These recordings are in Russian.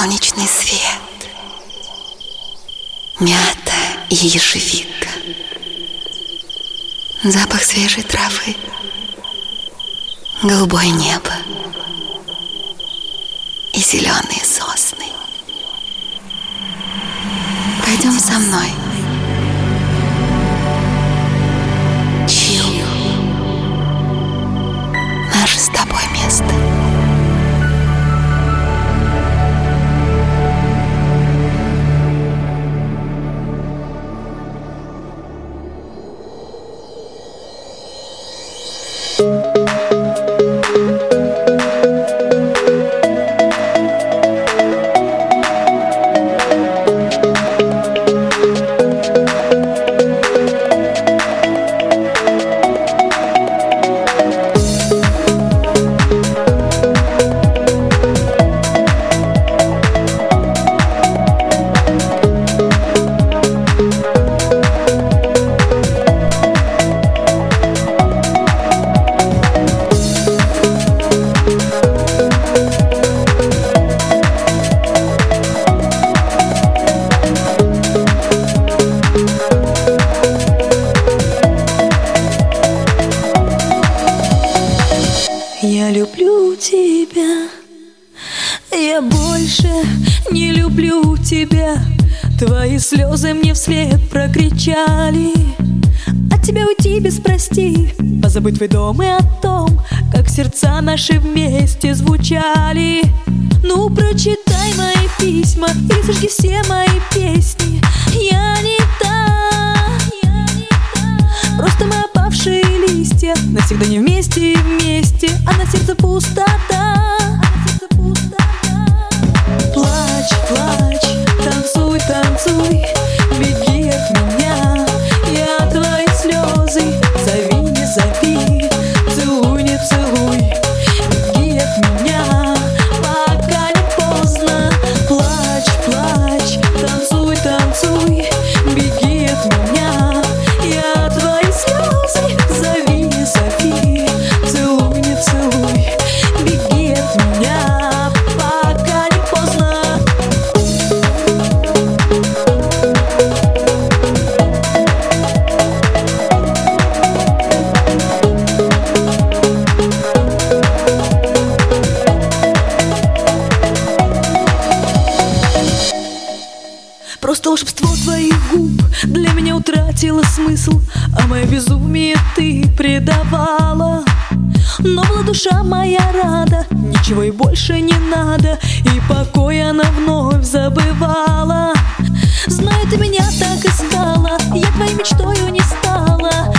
солнечный свет, мята и ежевика, запах свежей травы, голубое небо и зеленые сосны. Пойдем со мной. Позабыть твой дом и о том Как сердца наши вместе звучали. Ну прочитай мои письма Или сожги все мои песни. Я не та, Просто мы опавшие листья Навсегда не вместе и вместе А на сердце пустота утратило смысл А мое безумие ты предавала. Но была душа моя рада, ничего и больше не надо И покой она вновь забывала. Знаю, ты меня так искала, я твоей мечтою не стала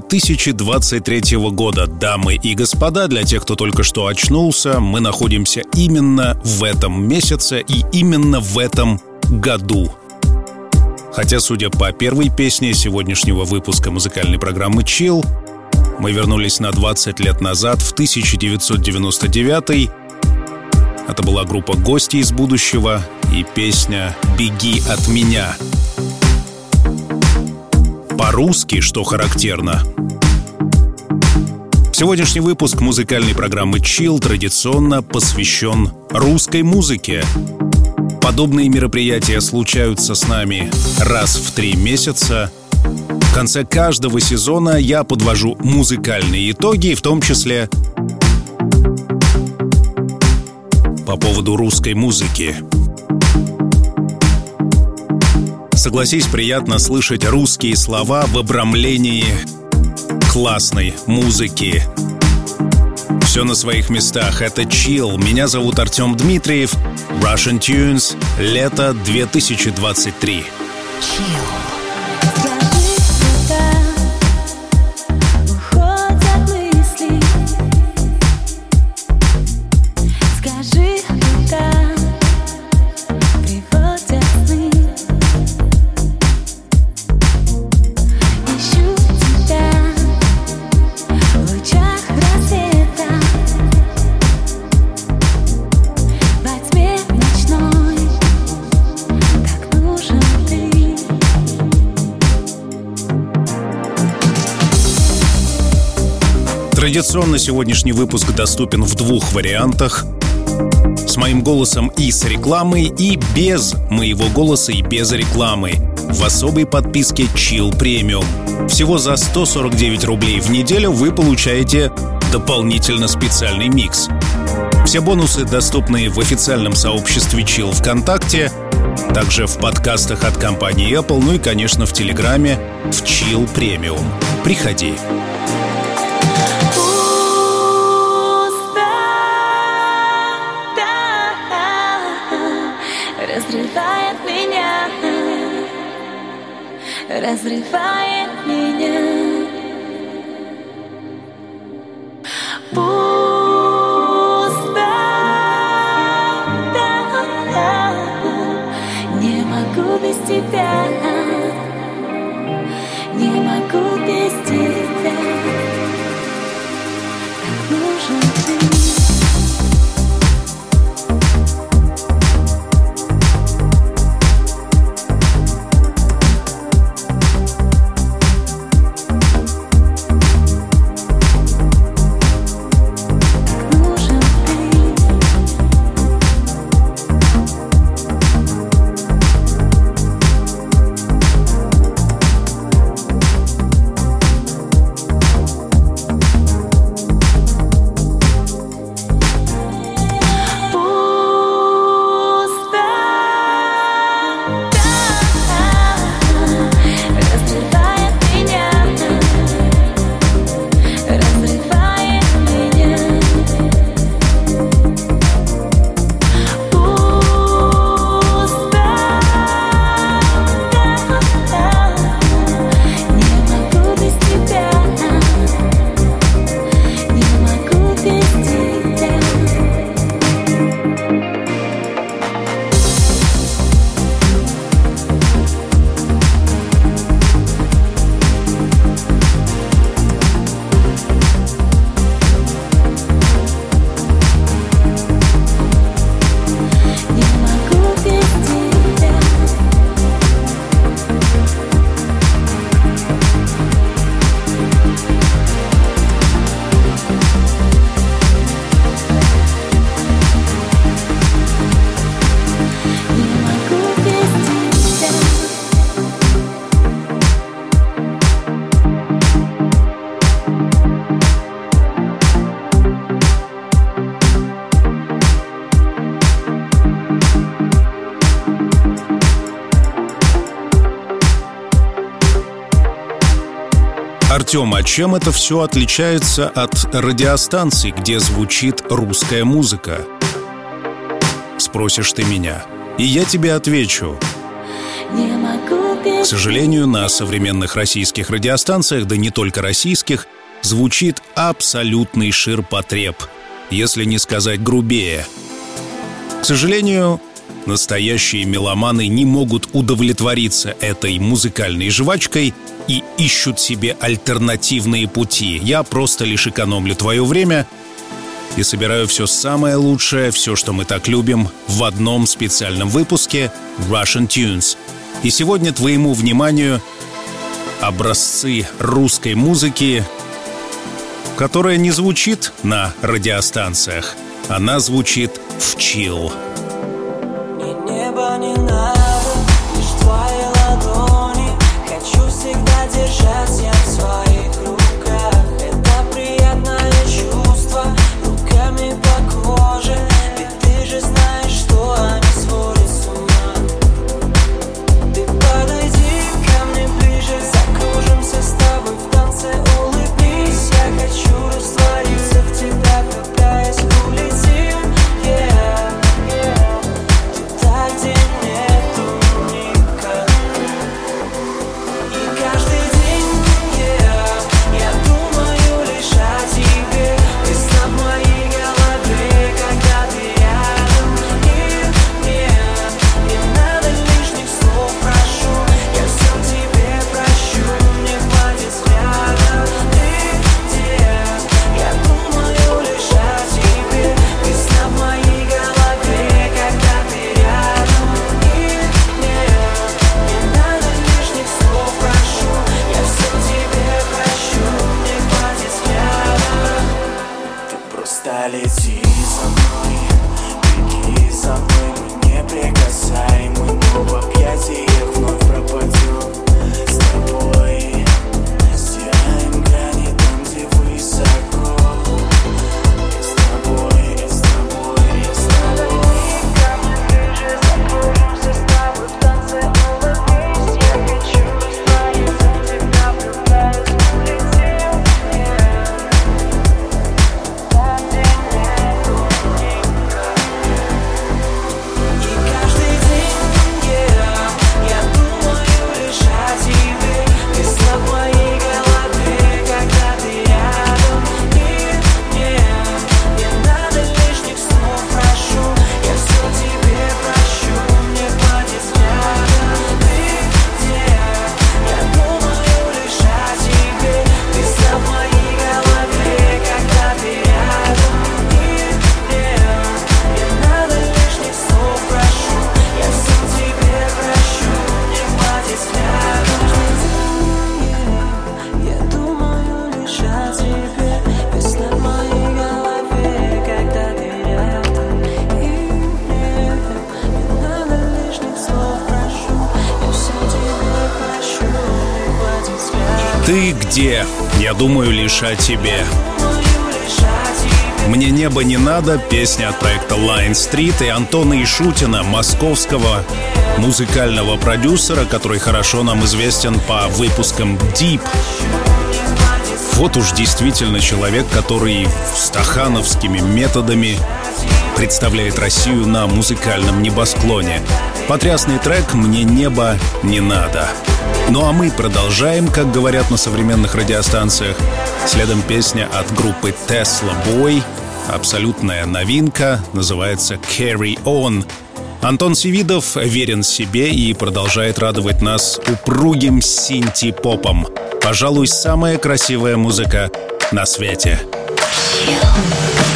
2023 года. Дамы и господа, для тех, кто только что очнулся, мы находимся именно в этом месяце и именно в этом году. Хотя, судя по первой песне сегодняшнего выпуска музыкальной программы «Chill», мы вернулись на 20 лет назад, в 1999 Это была группа «Гости из будущего» и песня «Беги от меня». По-русски, что характерно. Сегодняшний выпуск музыкальной программы Chill традиционно посвящен русской музыке. Подобные мероприятия случаются с нами раз в три месяца. В конце каждого сезона я подвожу музыкальные итоги, в том числе по поводу русской музыки. Согласись, приятно слышать русские слова в обрамлении классной музыки. Все на своих местах. Это Chill. Меня зовут Артем Дмитриев. Russian Tunes. Лето 2023. Chill. Традиционно сегодняшний выпуск доступен в двух вариантах. С моим голосом и с рекламой, и без моего голоса и без рекламы. В особой подписке Chill Premium. Всего за 149 рублей в неделю вы получаете дополнительно специальный микс. Все бонусы доступны в официальном сообществе Chill ВКонтакте, также в подкастах от компании Apple, ну и, конечно, в Телеграме в Chill Premium. Приходи. Разрывает меня. Пусто, не а чем это все отличается от радиостанций, где звучит русская музыка? Спросишь ты меня. И я тебе отвечу. К сожалению, на современных российских радиостанциях, да не только российских, звучит абсолютный ширпотреб, если не сказать грубее. К сожалению, настоящие меломаны не могут удовлетвориться этой музыкальной жвачкой и ищут себе альтернативные пути. Я просто лишь экономлю твое время и собираю все самое лучшее, все, что мы так любим, в одном специальном выпуске Russian Tunes. И сегодня твоему вниманию образцы русской музыки, которая не звучит на радиостанциях, она звучит в чил. Небо не надо, stress, yeah. Думаю лишь о тебе «Мне небо не надо» — песня от проекта Line Street и Антона Ишутина, московского музыкального продюсера, который хорошо нам известен по выпускам Deep. Вот уж действительно человек, который стахановскими методами представляет Россию на музыкальном небосклоне. Потрясный трек «Мне небо не надо». Ну а мы продолжаем, как говорят на современных радиостанциях. Следом песня от группы Tesla Boy. Абсолютная новинка, называется «Carry On». Антон Севидов верен себе и продолжает радовать нас упругим синти-попом. Пожалуй, самая красивая музыка на свете. To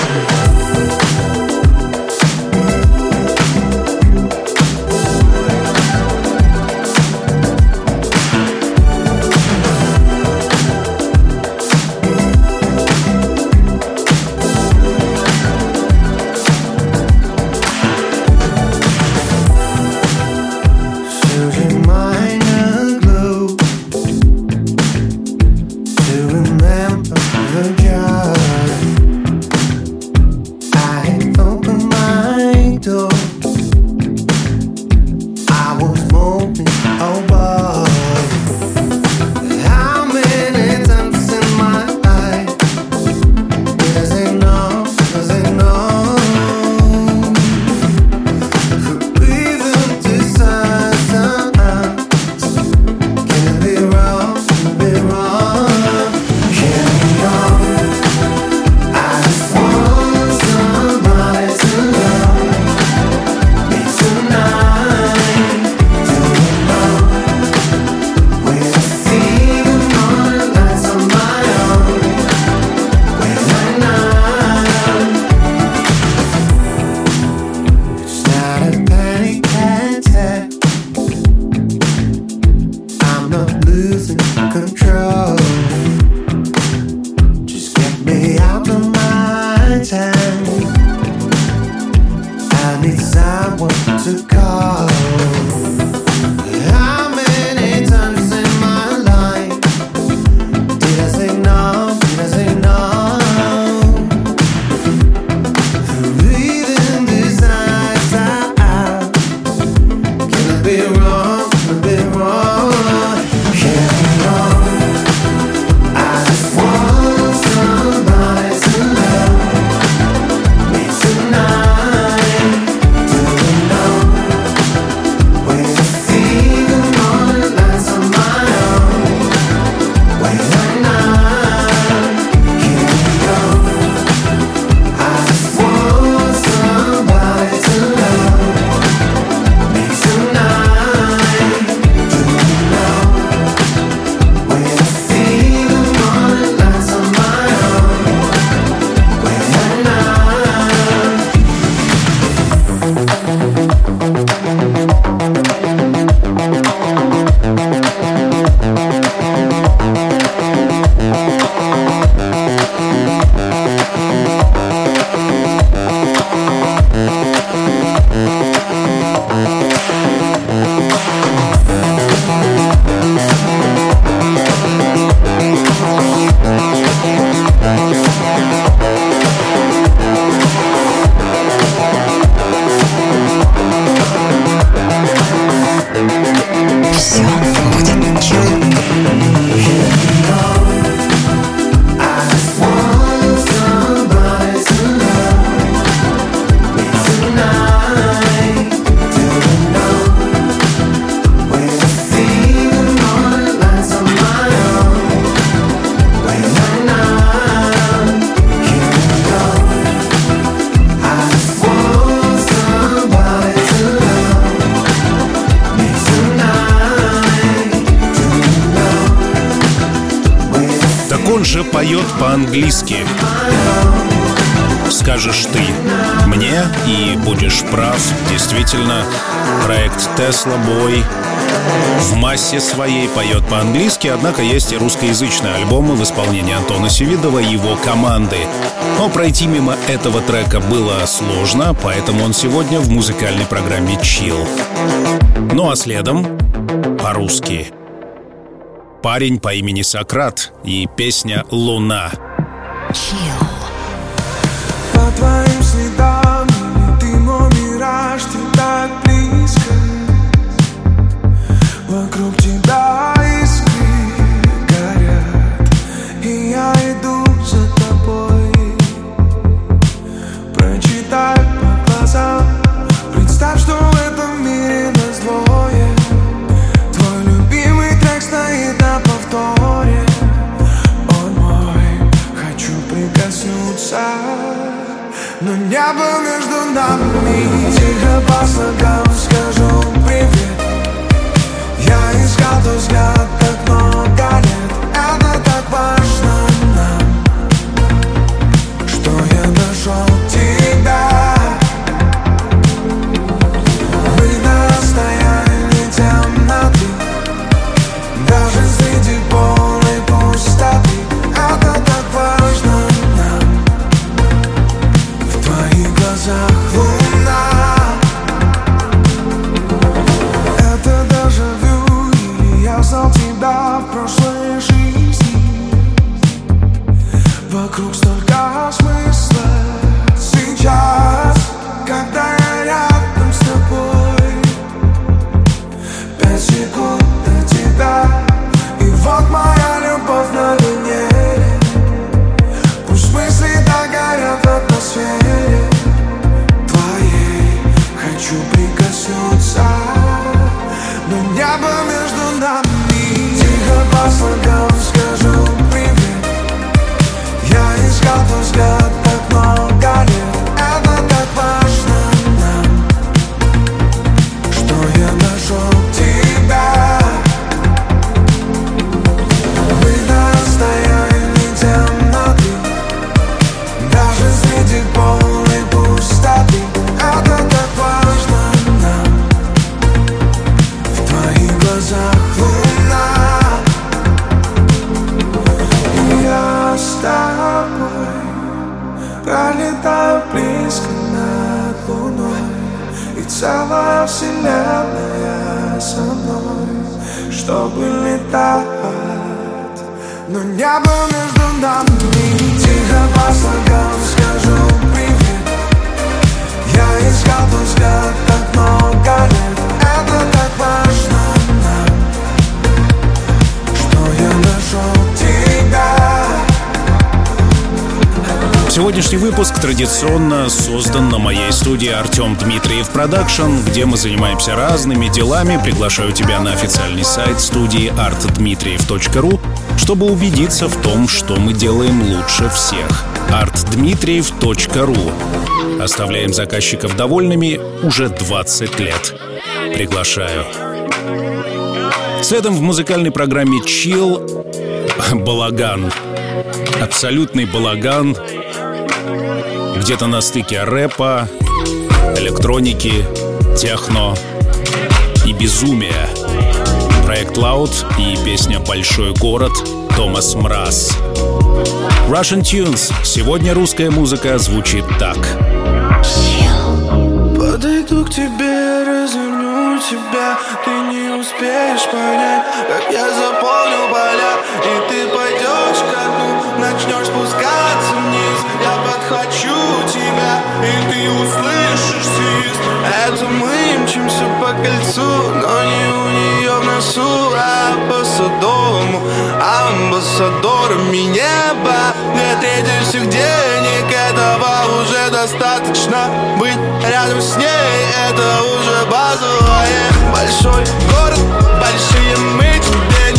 версии своей поет по-английски, однако есть и русскоязычные альбомы в исполнении Антона Севидова и его команды. Но пройти мимо этого трека было сложно, поэтому он сегодня в музыкальной программе «Чил». Ну а следом по-русски. Парень по имени Сократ и песня «Луна». выпуск традиционно создан на моей студии Артем Дмитриев Продакшн, где мы занимаемся разными делами. Приглашаю тебя на официальный сайт студии artdmitriev.ru, чтобы убедиться в том, что мы делаем лучше всех. artdmitriev.ru Оставляем заказчиков довольными уже 20 лет. Приглашаю. Следом в музыкальной программе Chill балаган. Абсолютный балаган где-то на стыке рэпа, электроники, техно и безумия. Проект Loud и песня «Большой город» Томас Мраз. Russian Tunes. Сегодня русская музыка звучит так. Подойду к тебе, разверну тебя Ты не успеешь понять, как я заполню поля И ты пойдешь ко дну, начнешь спускаться вниз Я подхвачу и ты услышишь свист. Это мы мчимся по кольцу, но не у нее в носу А по садовому амбассадорами неба. Две трети всех денег, этого уже достаточно. Быть рядом с ней, это уже базовое. Большой город, большие мы Тебе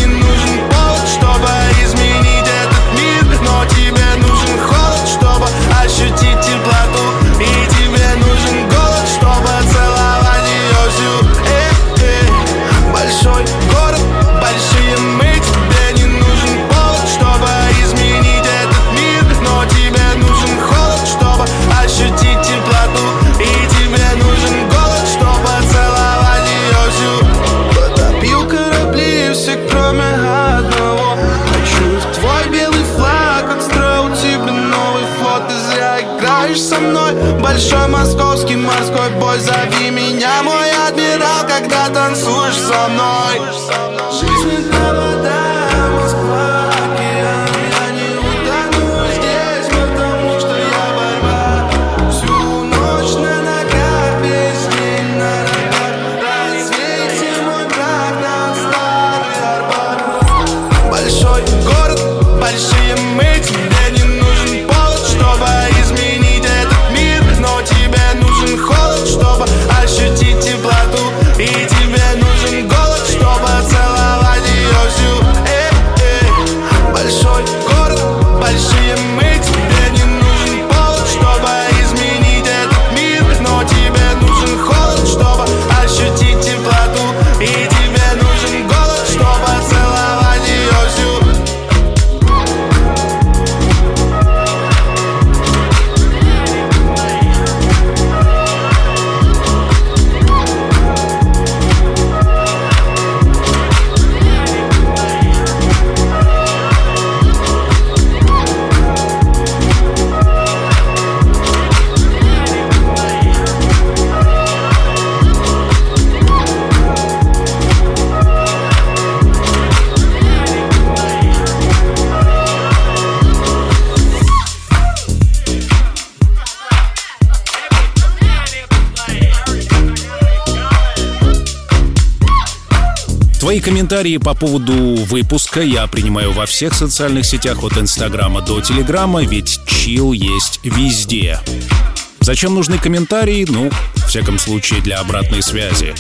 Большой московский морской бой Зови меня, мой адмирал Когда танцуешь со мной комментарии по поводу выпуска я принимаю во всех социальных сетях от Инстаграма до Телеграма, ведь чил есть везде. Зачем нужны комментарии? Ну, в всяком случае, для обратной связи.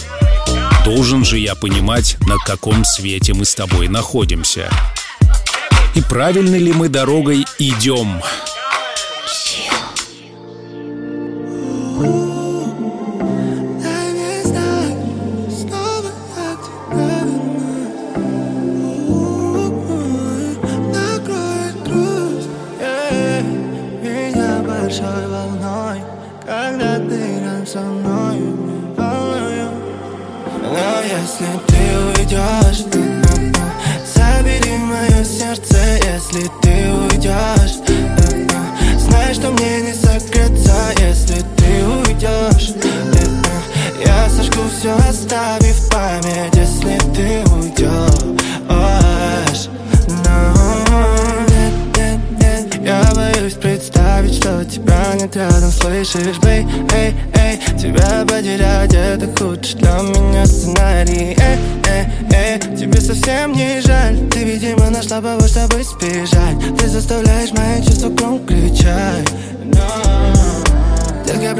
Должен же я понимать, на каком свете мы с тобой находимся. И правильно ли мы дорогой идем?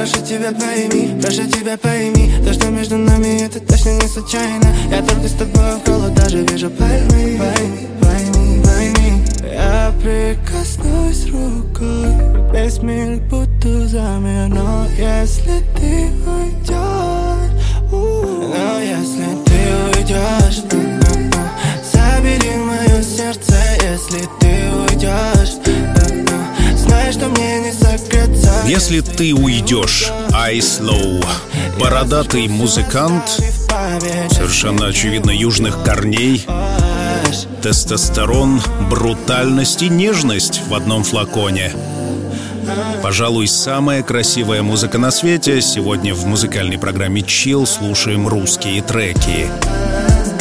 Прошу тебя пойми, прошу тебя пойми То, что между нами, это точно не случайно. Я только с тобой в холод даже вижу. Пойми Пойми, пойми, пойми. Я прикоснусь рукой Весь мир будто замер Но если ты уйдешь Но если ты уйдешь Забери мое сердце, если ты уйдешь Знай, что мне не согреться Без если ты уйдешь. I Slow. Бородатый музыкант, совершенно очевидно южных корней, тестостерон, брутальность и нежность в одном флаконе. Пожалуй, самая красивая музыка на свете. Сегодня в музыкальной программе Chill слушаем русские треки.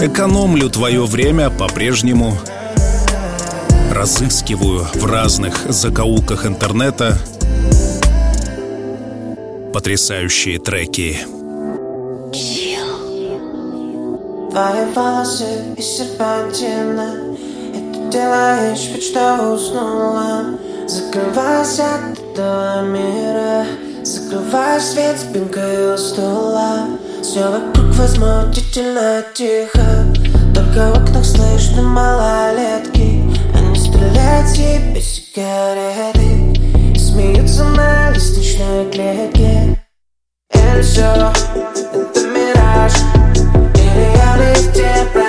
Экономлю твое время по-прежнему. Разыскиваю в разных закоулках интернета потрясающие треки. Твои волосы и серпантина ты делаешь вид, что уснула. Закрывайся от этого мира. Закрывай свет спинкой у стула. Все вокруг возмутительно тихо. Только в окнах слышно малолетки. Они стреляют себе сигареты смеются на лестничной клетке И все, это мираж. Или я в лифте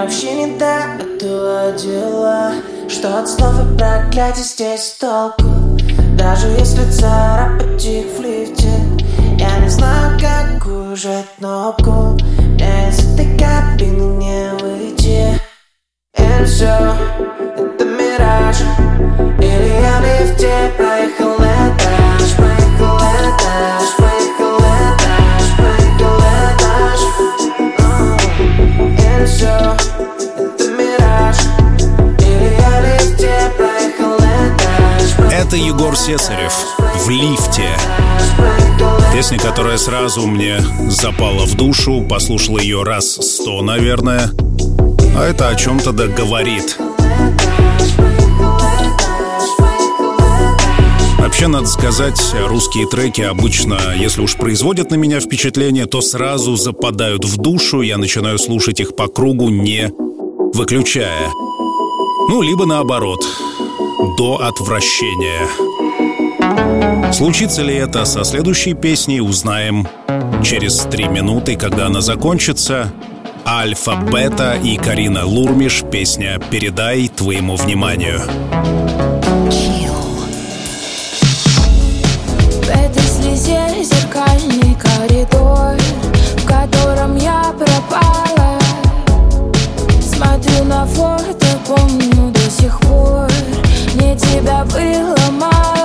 Мне вообще не до этого дела Что от слов и проклятий здесь толку. Даже если царапать их в лифте Я не знаю, как ужать кнопку Мне из этой кабины не выйти. И все, это мираж. Или я в лифте проехал Это Егор Сесарев в лифте. Песня, которая сразу мне запала в душу, послушал ее раз сто, наверное. А это о чем-то да говорит. Вообще, надо сказать, русские треки обычно, если уж производят на меня впечатление, то сразу западают в душу, я начинаю слушать их по кругу, не выключая. Ну, либо наоборот, до отвращения. Случится ли это со следующей песней, узнаем через три минуты, когда она закончится. Альфа, Бета и Карина Лурмиш. Песня «Передай твоему вниманию». В этой слезе зеркальный коридор В котором я пропала Смотрю на фото, помню до сих пор Мне тебя было мало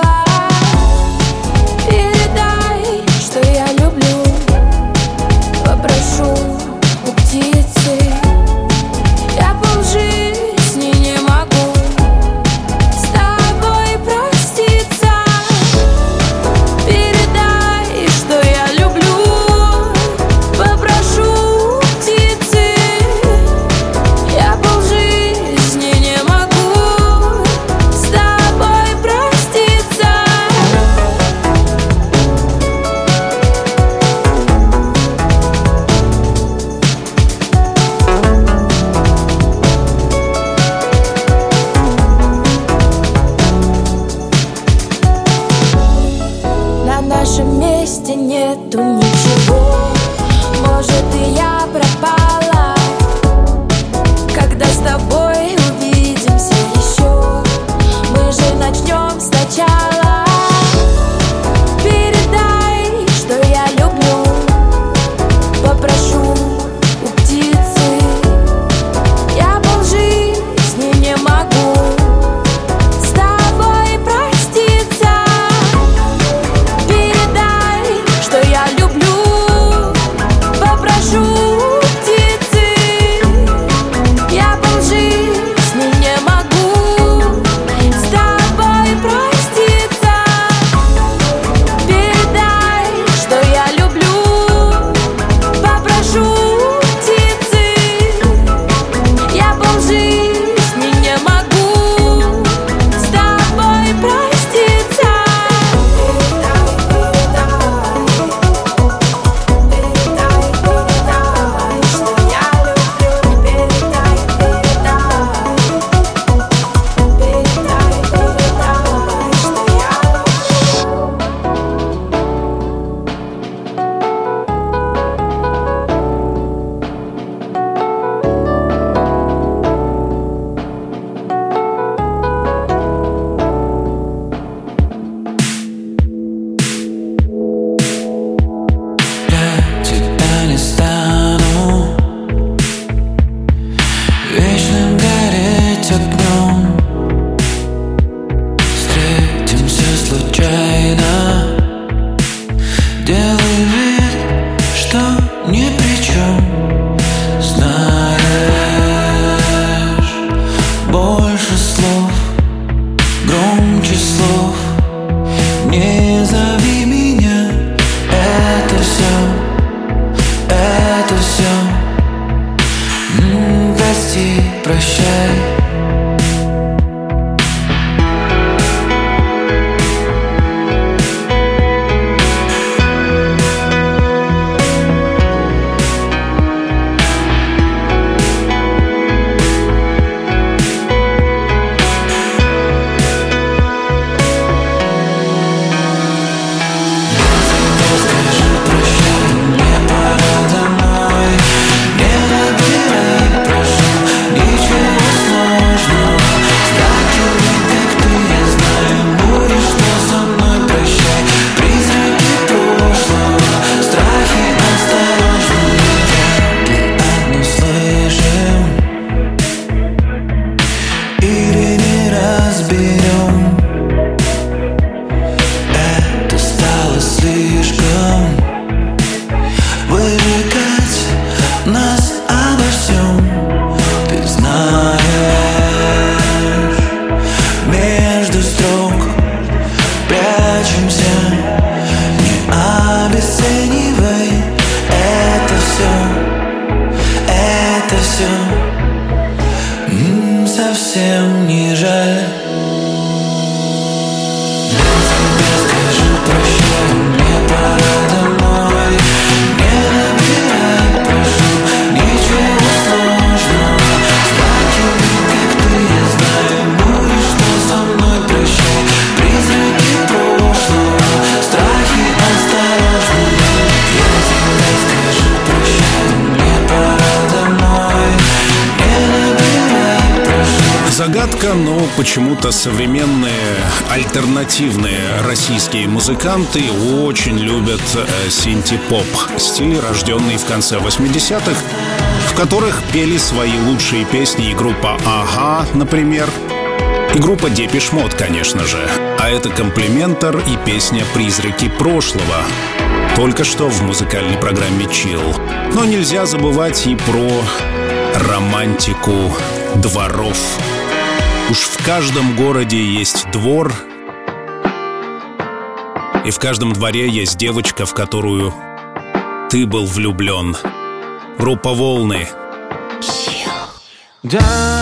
альтернативные российские музыканты очень любят э, синти-поп, стиль, рожденный в конце 80-х, в которых пели свои лучшие песни и группа «Ага», например, и группа «Депиш Мод», конечно же. А это «Комплиментар» и песня «Призраки прошлого», только что в музыкальной программе «Чил». Но нельзя забывать и про романтику дворов Уж в каждом городе есть двор, и в каждом дворе есть девочка, в которую ты был влюблен. Группа «Волны». Давай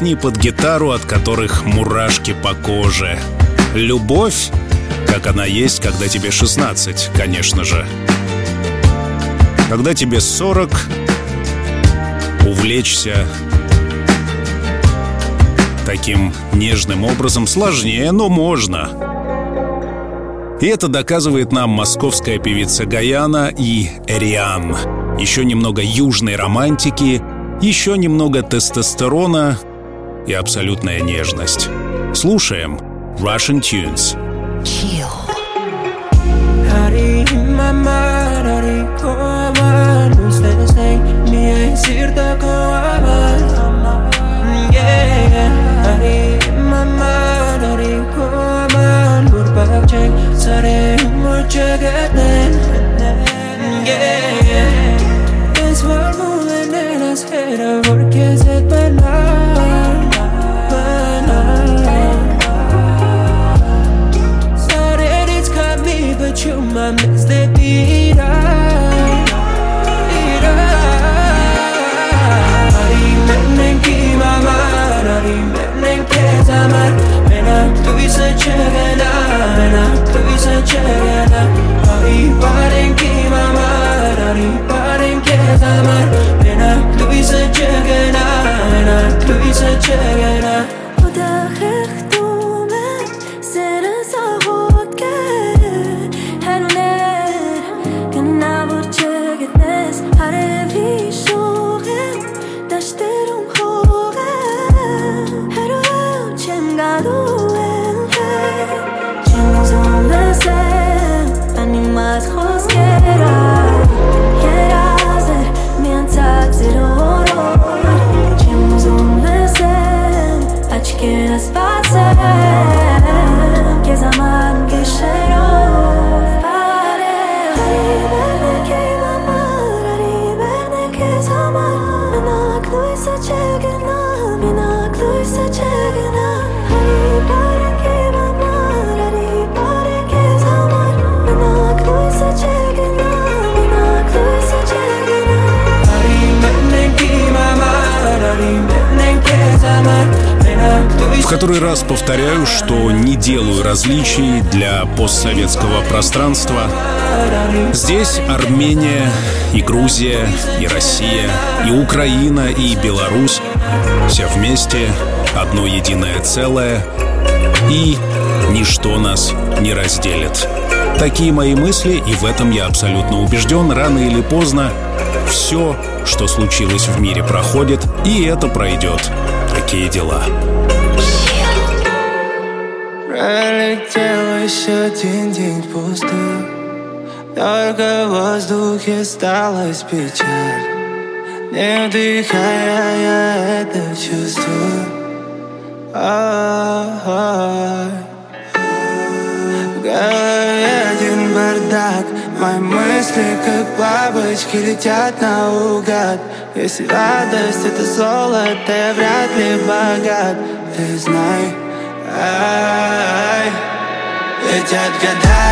Песни под гитару, от которых мурашки по коже. Любовь, как она есть, когда тебе 16, конечно же. Когда тебе 40, увлечься таким нежным образом сложнее, но можно. И это доказывает нам московская певица Гаяна и Эриан. Еще немного южной романтики, еще немного тестостерона и абсолютная нежность. Слушаем Russian Tunes. Hari Грузия, и Россия, и Украина, и Беларусь. Все вместе, одно единое целое. И ничто нас не разделит. Такие мои мысли, и в этом я абсолютно убежден, рано или поздно все, что случилось в мире, проходит, и это пройдет. Такие дела. Пролетел еще один день пустой Только в воздухе осталась печаль. Не вдыхая, я это чувствую. Ай. В голове один бардак. Мои мысли, как бабочки, летят наугад Если радость это золото, я вряд ли богат. Ты знай, ай, Летят года,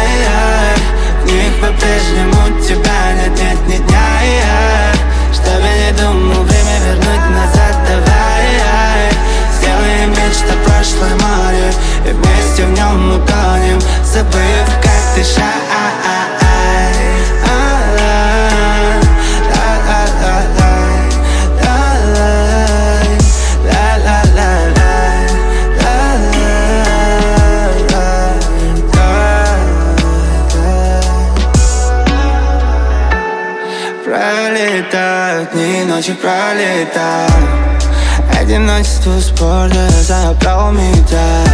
В них по-прежнему тебя нет, нет ни дня, и я. Чтоб я не думал время вернуть назад, давай, ай, Сделаем вид, что прошлое море И вместе в нем утонем Забыв, как дышать ночи пролетают. Одиночество спорта забрал меня.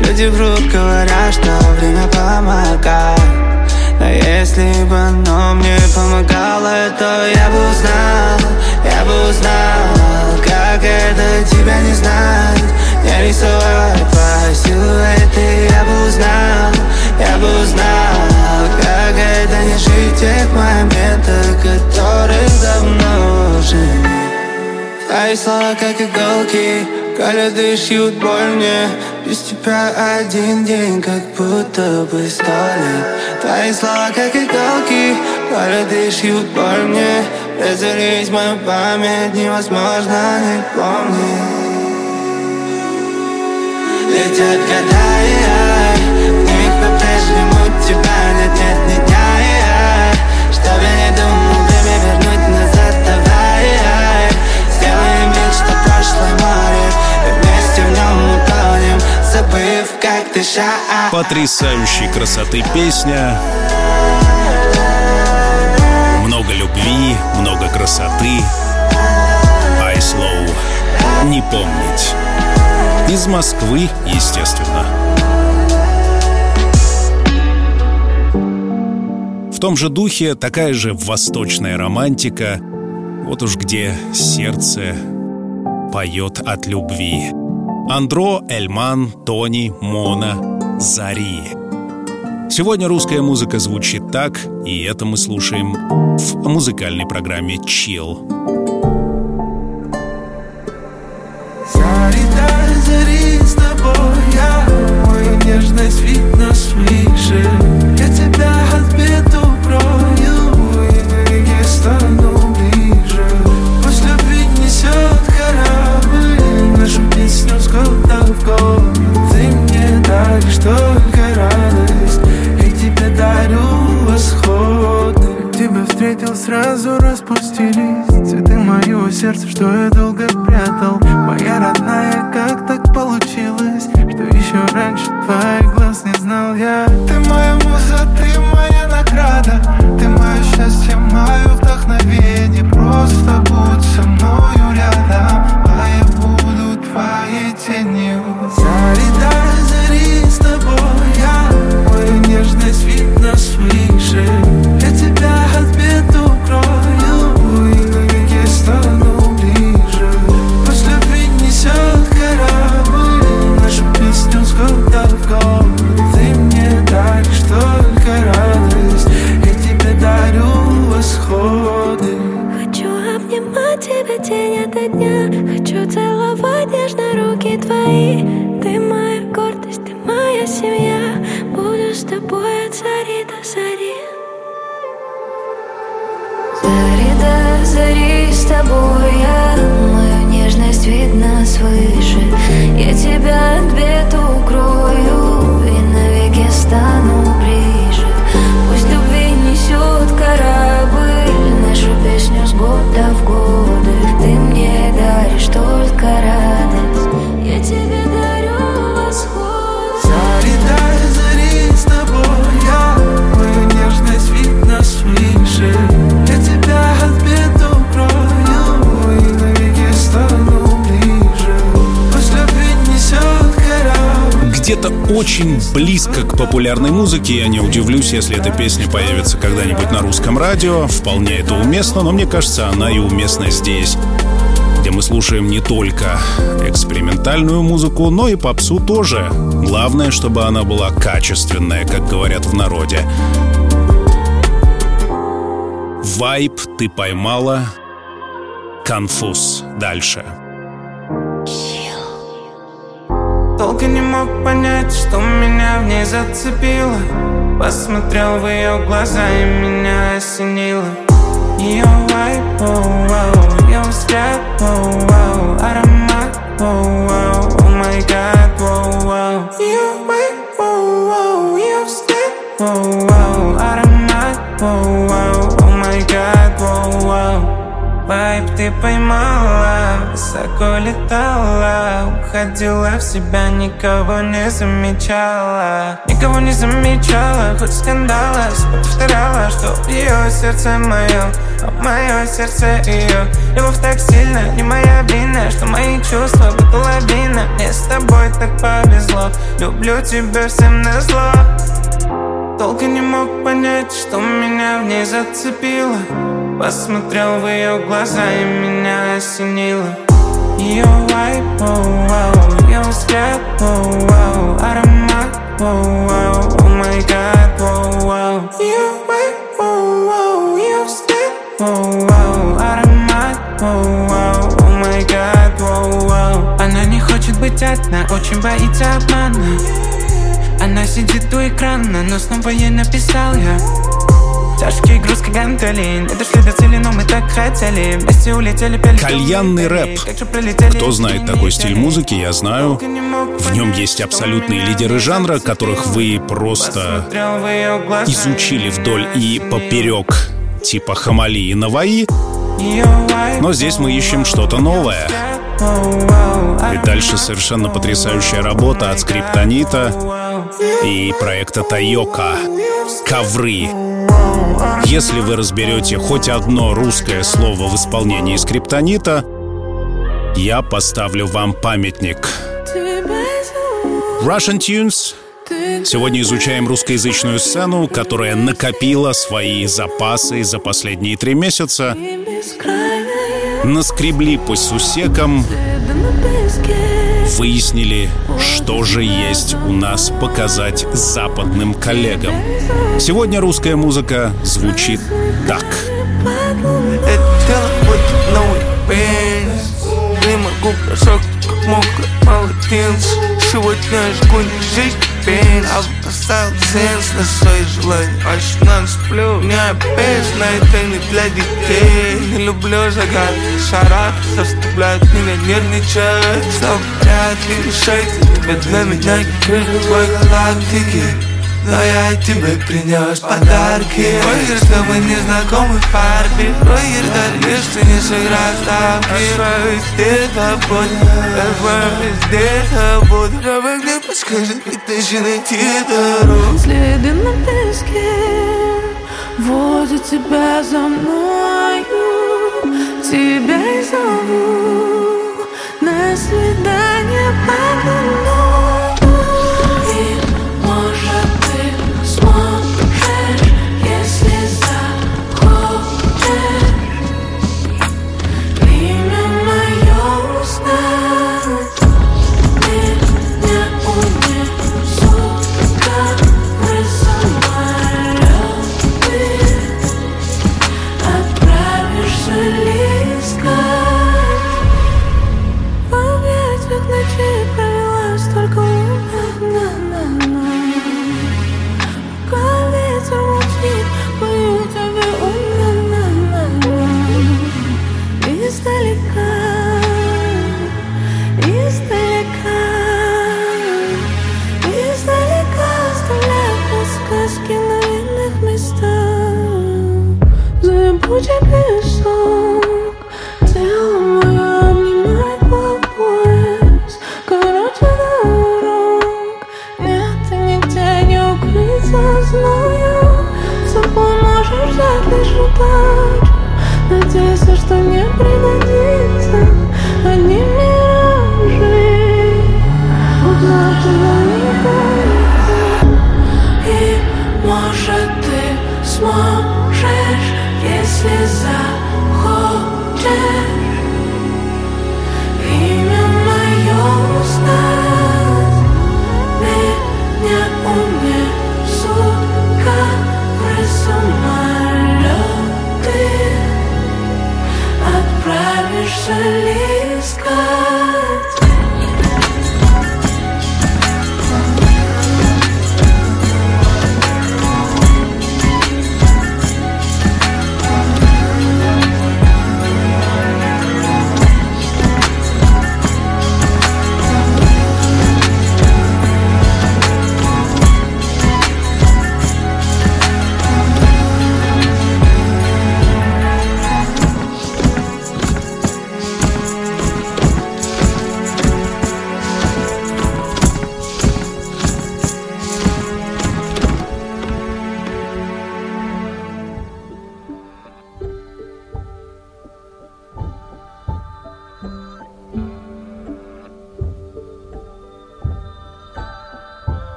Люди врут, говорят, что время помогает. Но если бы оно мне помогало, то я бы узнал Я бы узнал, как это тебя не знать. Не рисовать по силуэты Я бы узнал, я бы узнал Как это не жить тех моментах, которых давно уже нет. Твои слова как иголки Колят и боль мне. Без тебя один день как будто бы сто лет Твои слова как иголки Колят и боль мне. Разорись мою память, невозможно не помнить. Летят года, и я Потрясающей красоты песня. Много любви, много красоты. I slow. Не помнить. Из Москвы, естественно. Том же духе такая же восточная романтика. Вот уж где сердце поет от любви. Андро, Эльман, Тони, Мона, Зари. Сегодня русская музыка звучит так, и это мы слушаем в музыкальной программе Мою нежность видно свыше Я тебя от только радость Я тебе дарю восходы Тебя встретил, сразу распустились Цветы моего сердца, что я долго прятал. Моя родная, как так получилось Что еще раньше твоих очень близко к популярной музыке. Я не удивлюсь, если эта песня появится когда-нибудь на русском радио. Вполне это уместно, но мне кажется, она и уместна здесь где мы слушаем не только экспериментальную музыку, но и попсу тоже. Главное, чтобы она была качественная, как говорят в народе. Вайп ты поймала. Конфуз. Дальше. Долго не мог понять, что меня в ней зацепило. Посмотрел в ее глаза и меня осенило. Ее высоко летала Уходила в себя, никого не замечала. Никого не замечала, хоть скандала Повторяла, что ее сердце мое, а мое сердце ее Любовь так сильно, не моя вина Что мои чувства будто лавина Мне с тобой так повезло Люблю тебя всем назло Долго не мог понять, что меня в ней зацепило. Посмотрел в ее глаза и меня осенило Одна, очень боится обмана. Она сидит у экрана, но снова ей написал я Тяжкий груз, как гантели. Не дошли до цели, но мы так хотели. Вместе улетели, пели Кальянный рэп. Кто знает такой стиль музыки, я знаю. В нем есть абсолютные лидеры жанра, которых вы просто изучили вдоль и поперек, типа Хамали и Наваи, но здесь мы ищем что-то новое. оу-оу, И дальше совершенно потрясающая работа от Скриптонита и проекта Тайока. «Ковры». Если вы разберете хоть одно русское слово в исполнении Скриптонита, я поставлю вам памятник. Russian Tunes. Сегодня изучаем русскоязычную сцену, которая накопила свои запасы за последние три месяца. Наскребли по сусекам, выяснили, что же есть у нас показать западным коллегам. Сегодня русская музыка звучит так. Сегодня жгу не жизнь, А поставил ценз на свои желания Аж ночь сплю, у меня без на это не для детей. Не люблю загадки, шарах Заставляют меня нервничать. Что вряд ли решайте Тебе для меня гибель твой галактики но я тебе принес подарки. Ой, чтобы не знакомый парни Ой, даришь, ты не сыграл ставки где-то буду где-то буду. Давай мне подскажи, и ты же найти дорогу Следы на песке Водят тебя за мною. Тебя и зову На свидание под луной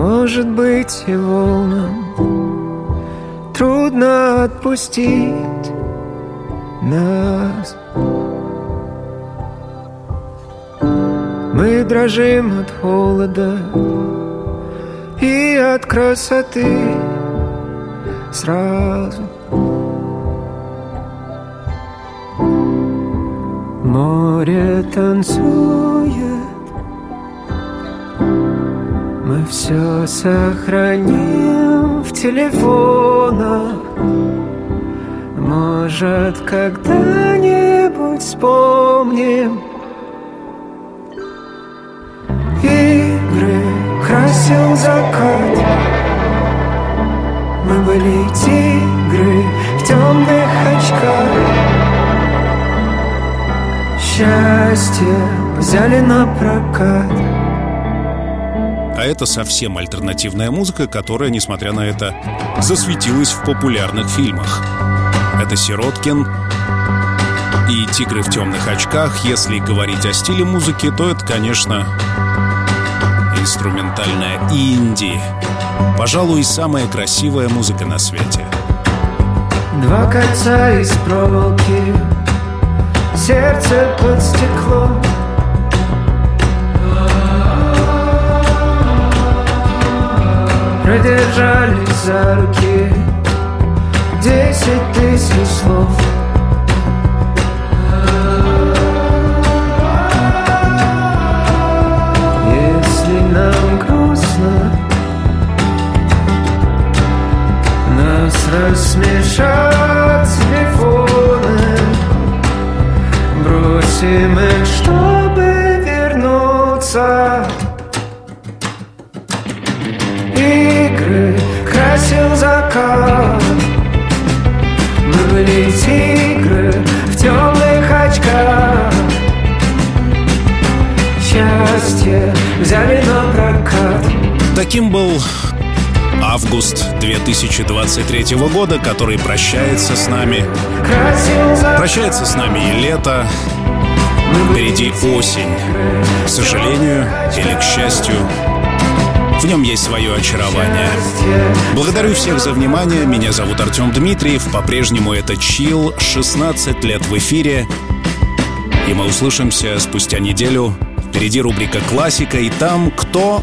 Может быть и волнам Трудно отпустить нас. Мы дрожим от холода И от красоты сразу. Море танцует все сохраним в телефонах. Может, когда-нибудь вспомним Игры красил закат. Мы были тигры в темных очках. Счастье взяли на прокат А это совсем альтернативная музыка, которая, несмотря на это, засветилась в популярных фильмах. Это Сироткин и «Тигры в темных очках». Если говорить о стиле музыки, то это, конечно, инструментальная инди. Пожалуй, самая красивая музыка на свете. Два кольца из проволоки Сердце под стекло Продержались за руки. Десять тысяч слов. Если нам грустно Нас рассмешат телефоны. Бросим их, был август 2023 года, который прощается с нами. Прощается с нами и лето. Впереди осень. К сожалению или к счастью, в нем есть свое очарование. Благодарю всех за внимание. Меня зовут Артем Дмитриев. По-прежнему это Чил. 16 лет в эфире. И мы услышимся спустя неделю. Впереди рубрика «Классика». И там кто